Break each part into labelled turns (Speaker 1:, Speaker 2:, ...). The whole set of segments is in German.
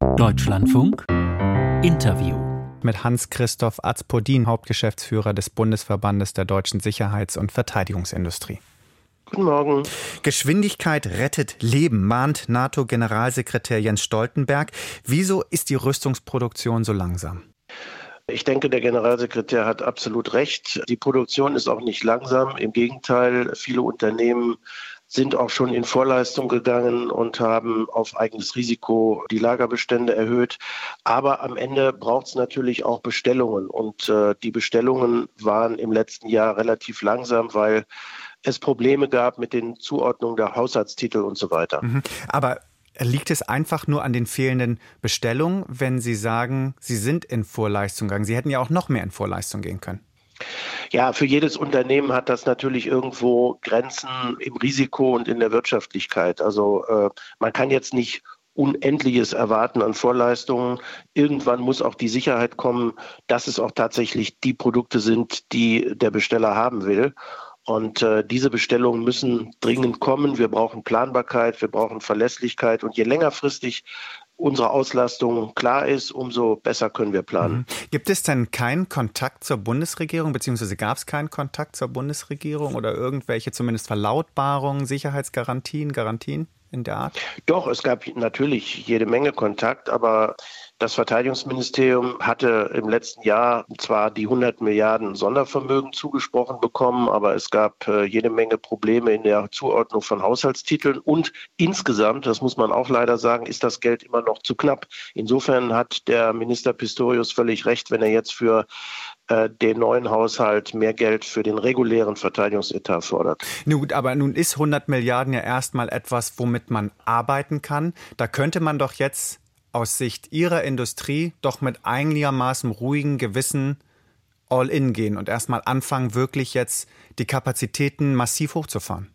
Speaker 1: Deutschlandfunk Interview
Speaker 2: mit Hans-Christoph Azpodin, Hauptgeschäftsführer des Bundesverbandes der deutschen Sicherheits- und Verteidigungsindustrie.
Speaker 3: Guten Morgen.
Speaker 2: Geschwindigkeit rettet Leben, mahnt NATO-Generalsekretär Jens Stoltenberg. Wieso ist die Rüstungsproduktion so langsam?
Speaker 3: Ich denke, der Generalsekretär hat absolut recht. Die Produktion ist auch nicht langsam. Im Gegenteil, viele Unternehmen sind auch schon in Vorleistung gegangen und haben auf eigenes Risiko die Lagerbestände erhöht. Aber am Ende braucht es natürlich auch Bestellungen. Und äh, die Bestellungen waren im letzten Jahr relativ langsam, weil es Probleme gab mit den Zuordnungen der Haushaltstitel und so weiter. Mhm.
Speaker 2: Aber Liegt es einfach nur an den fehlenden Bestellungen, wenn Sie sagen, Sie sind in Vorleistung gegangen? Sie hätten ja auch noch mehr in Vorleistung gehen können.
Speaker 3: Ja, für jedes Unternehmen hat das natürlich irgendwo Grenzen im Risiko und in der Wirtschaftlichkeit. Also äh, man kann jetzt nicht Unendliches erwarten an Vorleistungen. Irgendwann muss auch die Sicherheit kommen, dass es auch tatsächlich die Produkte sind, die der Besteller haben will. Und äh, diese Bestellungen müssen dringend kommen. Wir brauchen Planbarkeit, wir brauchen Verlässlichkeit. Und je längerfristig unsere Auslastung klar ist, umso besser können wir planen. Mhm.
Speaker 2: Gibt es denn keinen Kontakt zur Bundesregierung, beziehungsweise gab es keinen Kontakt zur Bundesregierung oder irgendwelche zumindest Verlautbarungen, Sicherheitsgarantien, Garantien in der Art?
Speaker 3: Doch, es gab natürlich jede Menge Kontakt, aber das Verteidigungsministerium hatte im letzten Jahr zwar die 100 Milliarden Sondervermögen zugesprochen bekommen, aber es gab äh, jede Menge Probleme in der Zuordnung von Haushaltstiteln und insgesamt, das muss man auch leider sagen, ist das Geld immer noch zu knapp. Insofern hat der Minister Pistorius völlig recht, wenn er jetzt für äh, den neuen Haushalt mehr Geld für den regulären Verteidigungsetat fordert.
Speaker 2: Nun gut, aber nun ist 100 Milliarden ja erstmal etwas, womit man arbeiten kann. Da könnte man doch jetzt aus Sicht Ihrer Industrie doch mit einigermaßen ruhigem Gewissen all in gehen und erstmal anfangen, wirklich jetzt die Kapazitäten massiv hochzufahren?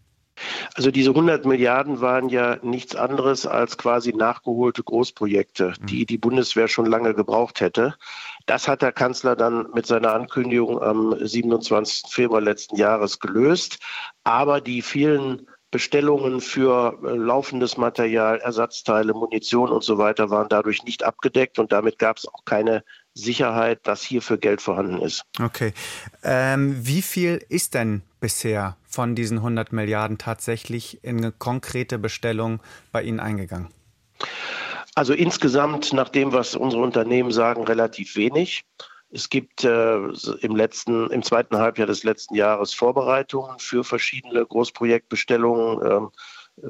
Speaker 3: Also diese 100 Milliarden waren ja nichts anderes als quasi nachgeholte Großprojekte, mhm. die die Bundeswehr schon lange gebraucht hätte. Das hat der Kanzler dann mit seiner Ankündigung am 27. Februar letzten Jahres gelöst. Aber die vielen Bestellungen für äh, laufendes Material, Ersatzteile, Munition und so weiter waren dadurch nicht abgedeckt und damit gab es auch keine Sicherheit, dass hierfür Geld vorhanden ist.
Speaker 2: Okay. Ähm, wie viel ist denn bisher von diesen 100 Milliarden tatsächlich in eine konkrete Bestellung bei Ihnen eingegangen?
Speaker 3: Also insgesamt, nach dem, was unsere Unternehmen sagen, relativ wenig. Es gibt äh, im letzten, im zweiten Halbjahr des letzten Jahres Vorbereitungen für verschiedene Großprojektbestellungen. Ähm,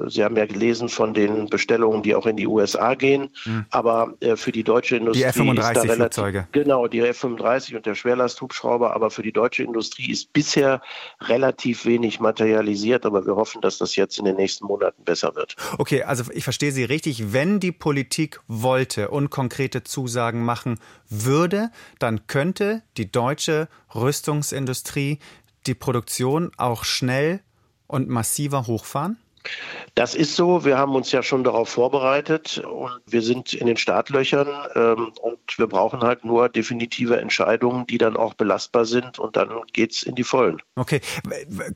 Speaker 3: Sie haben ja gelesen von den Bestellungen, die auch in die USA gehen. Mhm. Aber äh, für die deutsche Industrie. Die
Speaker 2: F-35-Flugzeuge.
Speaker 3: Genau, die F-35 und der Schwerlasthubschrauber. Aber für die deutsche Industrie ist bisher relativ wenig materialisiert. Aber wir hoffen, dass das jetzt in den nächsten Monaten besser wird.
Speaker 2: Okay, also ich verstehe Sie richtig. Wenn die Politik wollte und konkrete Zusagen machen würde, dann könnte die deutsche Rüstungsindustrie die Produktion auch schnell und massiver hochfahren?
Speaker 3: Das ist so. Wir haben uns ja schon darauf vorbereitet und wir sind in den Startlöchern ähm, und wir brauchen halt nur definitive Entscheidungen, die dann auch belastbar sind und dann geht's in die Vollen.
Speaker 2: Okay.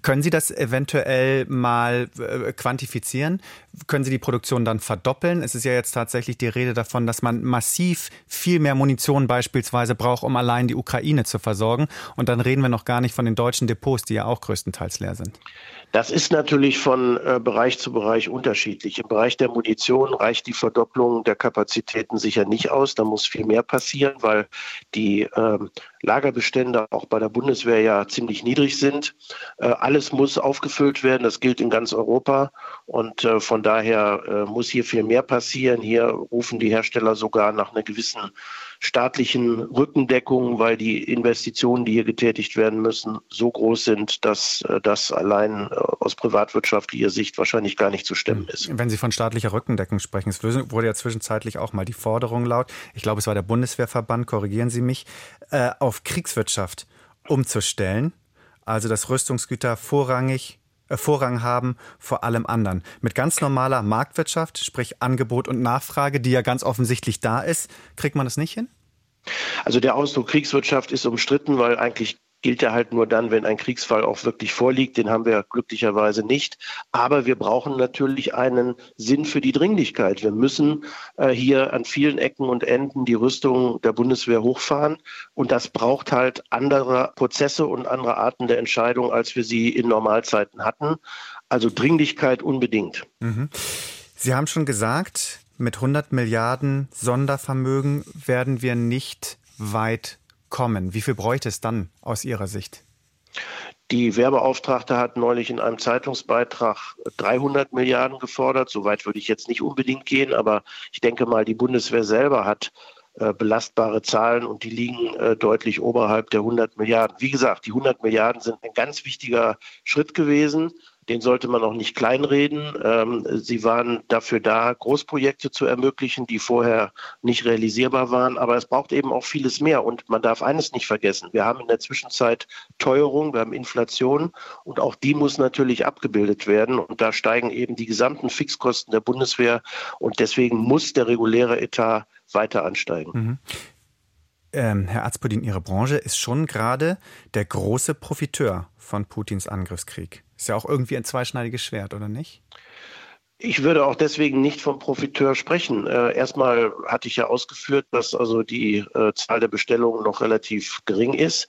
Speaker 2: Können Sie das eventuell mal äh, quantifizieren? Können Sie die Produktion dann verdoppeln? Es ist ja jetzt tatsächlich die Rede davon, dass man massiv viel mehr Munition beispielsweise braucht, um allein die Ukraine zu versorgen. Und dann reden wir noch gar nicht von den deutschen Depots, die ja auch größtenteils leer sind.
Speaker 3: Das ist natürlich von äh, Bereich zu Bereich unterschiedlich. Im Bereich der Munition reicht die Verdopplung der Kapazitäten sicher nicht aus. Da muss viel mehr passieren, weil die äh, Lagerbestände auch bei der Bundeswehr ja ziemlich niedrig sind. Äh, alles muss aufgefüllt werden. Das gilt in ganz Europa. Und äh, von daher äh, muss hier viel mehr passieren. Hier rufen die Hersteller sogar nach einer gewissen staatlichen Rückendeckung, weil die Investitionen, die hier getätigt werden müssen, so groß sind, dass äh, das allein äh, aus privatwirtschaftlicher Sicht wahrscheinlich gar nicht zu stemmen ist.
Speaker 2: Wenn Sie von staatlicher Rückendeckung sprechen, es wurde ja zwischenzeitlich auch mal die Forderung laut, ich glaube, es war der Bundeswehrverband, korrigieren Sie mich, äh, auf Kriegswirtschaft umzustellen. Also dass Rüstungsgüter vorrangig Vorrang haben vor allem anderen. Mit ganz normaler Marktwirtschaft, sprich Angebot und Nachfrage, die ja ganz offensichtlich da ist, kriegt man das nicht hin?
Speaker 3: Also der Ausdruck Kriegswirtschaft ist umstritten, weil eigentlich gilt er halt nur dann, wenn ein Kriegsfall auch wirklich vorliegt. Den haben wir glücklicherweise nicht. Aber wir brauchen natürlich einen Sinn für die Dringlichkeit. Wir müssen äh, hier an vielen Ecken und Enden die Rüstung der Bundeswehr hochfahren. Und das braucht halt andere Prozesse und andere Arten der Entscheidung, als wir sie in Normalzeiten hatten. Also Dringlichkeit unbedingt. Mhm.
Speaker 2: Sie haben schon gesagt, mit 100 Milliarden Sondervermögen werden wir nicht weit kommen. Wie viel bräuchte es dann aus Ihrer Sicht?
Speaker 3: Die Werbeauftragte hat neulich in einem Zeitungsbeitrag 300 Milliarden gefordert. Soweit würde ich jetzt nicht unbedingt gehen, aber ich denke mal, die Bundeswehr selber hat äh, belastbare Zahlen und die liegen äh, deutlich oberhalb der 100 Milliarden. Wie gesagt, die 100 Milliarden sind ein ganz wichtiger Schritt gewesen den sollte man auch nicht kleinreden. Ähm, sie waren dafür da, Großprojekte zu ermöglichen, die vorher nicht realisierbar waren. Aber es braucht eben auch vieles mehr. Und man darf eines nicht vergessen. Wir haben in der Zwischenzeit Teuerung, wir haben Inflation und auch die muss natürlich abgebildet werden. Und da steigen eben die gesamten Fixkosten der Bundeswehr. Und deswegen muss der reguläre Etat weiter ansteigen. Mhm.
Speaker 2: Ähm, Herr Azpodin, Ihre Branche ist schon gerade der große Profiteur von Putins Angriffskrieg. Ist ja auch irgendwie ein zweischneidiges Schwert, oder nicht?
Speaker 3: Ich würde auch deswegen nicht vom Profiteur sprechen. Äh, erstmal hatte ich ja ausgeführt, dass also die äh, Zahl der Bestellungen noch relativ gering ist.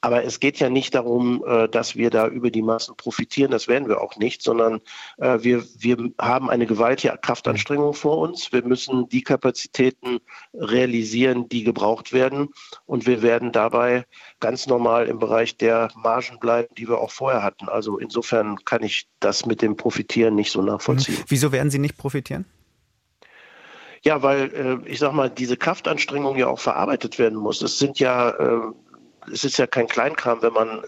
Speaker 3: Aber es geht ja nicht darum, äh, dass wir da über die Massen profitieren. Das werden wir auch nicht, sondern wir, wir haben eine gewaltige Kraftanstrengung vor uns. Wir müssen die Kapazitäten realisieren, die gebraucht werden. Und wir werden dabei ganz normal im Bereich der Margen bleiben, die wir auch vorher hatten. Also insofern kann ich das mit dem Profitieren nicht so nachvollziehen.
Speaker 2: Wieso werden Sie nicht profitieren?
Speaker 3: Ja, weil äh, ich sag mal, diese Kraftanstrengung ja auch verarbeitet werden muss. Es sind ja äh, es ist ja kein Kleinkram, wenn man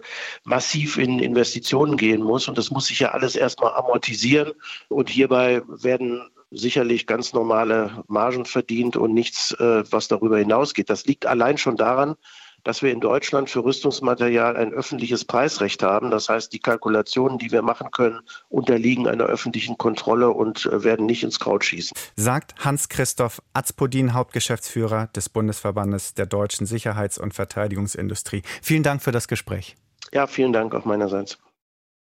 Speaker 3: massiv in Investitionen gehen muss. Und das muss sich ja alles erstmal amortisieren. Und hierbei werden sicherlich ganz normale Margen verdient und nichts, äh, was darüber hinausgeht. Das liegt allein schon daran, dass wir in Deutschland für Rüstungsmaterial ein öffentliches Preisrecht haben. Das heißt, die Kalkulationen, die wir machen können, unterliegen einer öffentlichen Kontrolle und äh, werden nicht ins Kraut schießen.
Speaker 2: Sagt Hans-Christoph Azpodin, Hauptgeschäftsführer des Bundesverbandes der deutschen Sicherheits- und Verteidigungsindustrie. Vielen Dank für das Gespräch.
Speaker 3: Ja, vielen Dank auch meinerseits.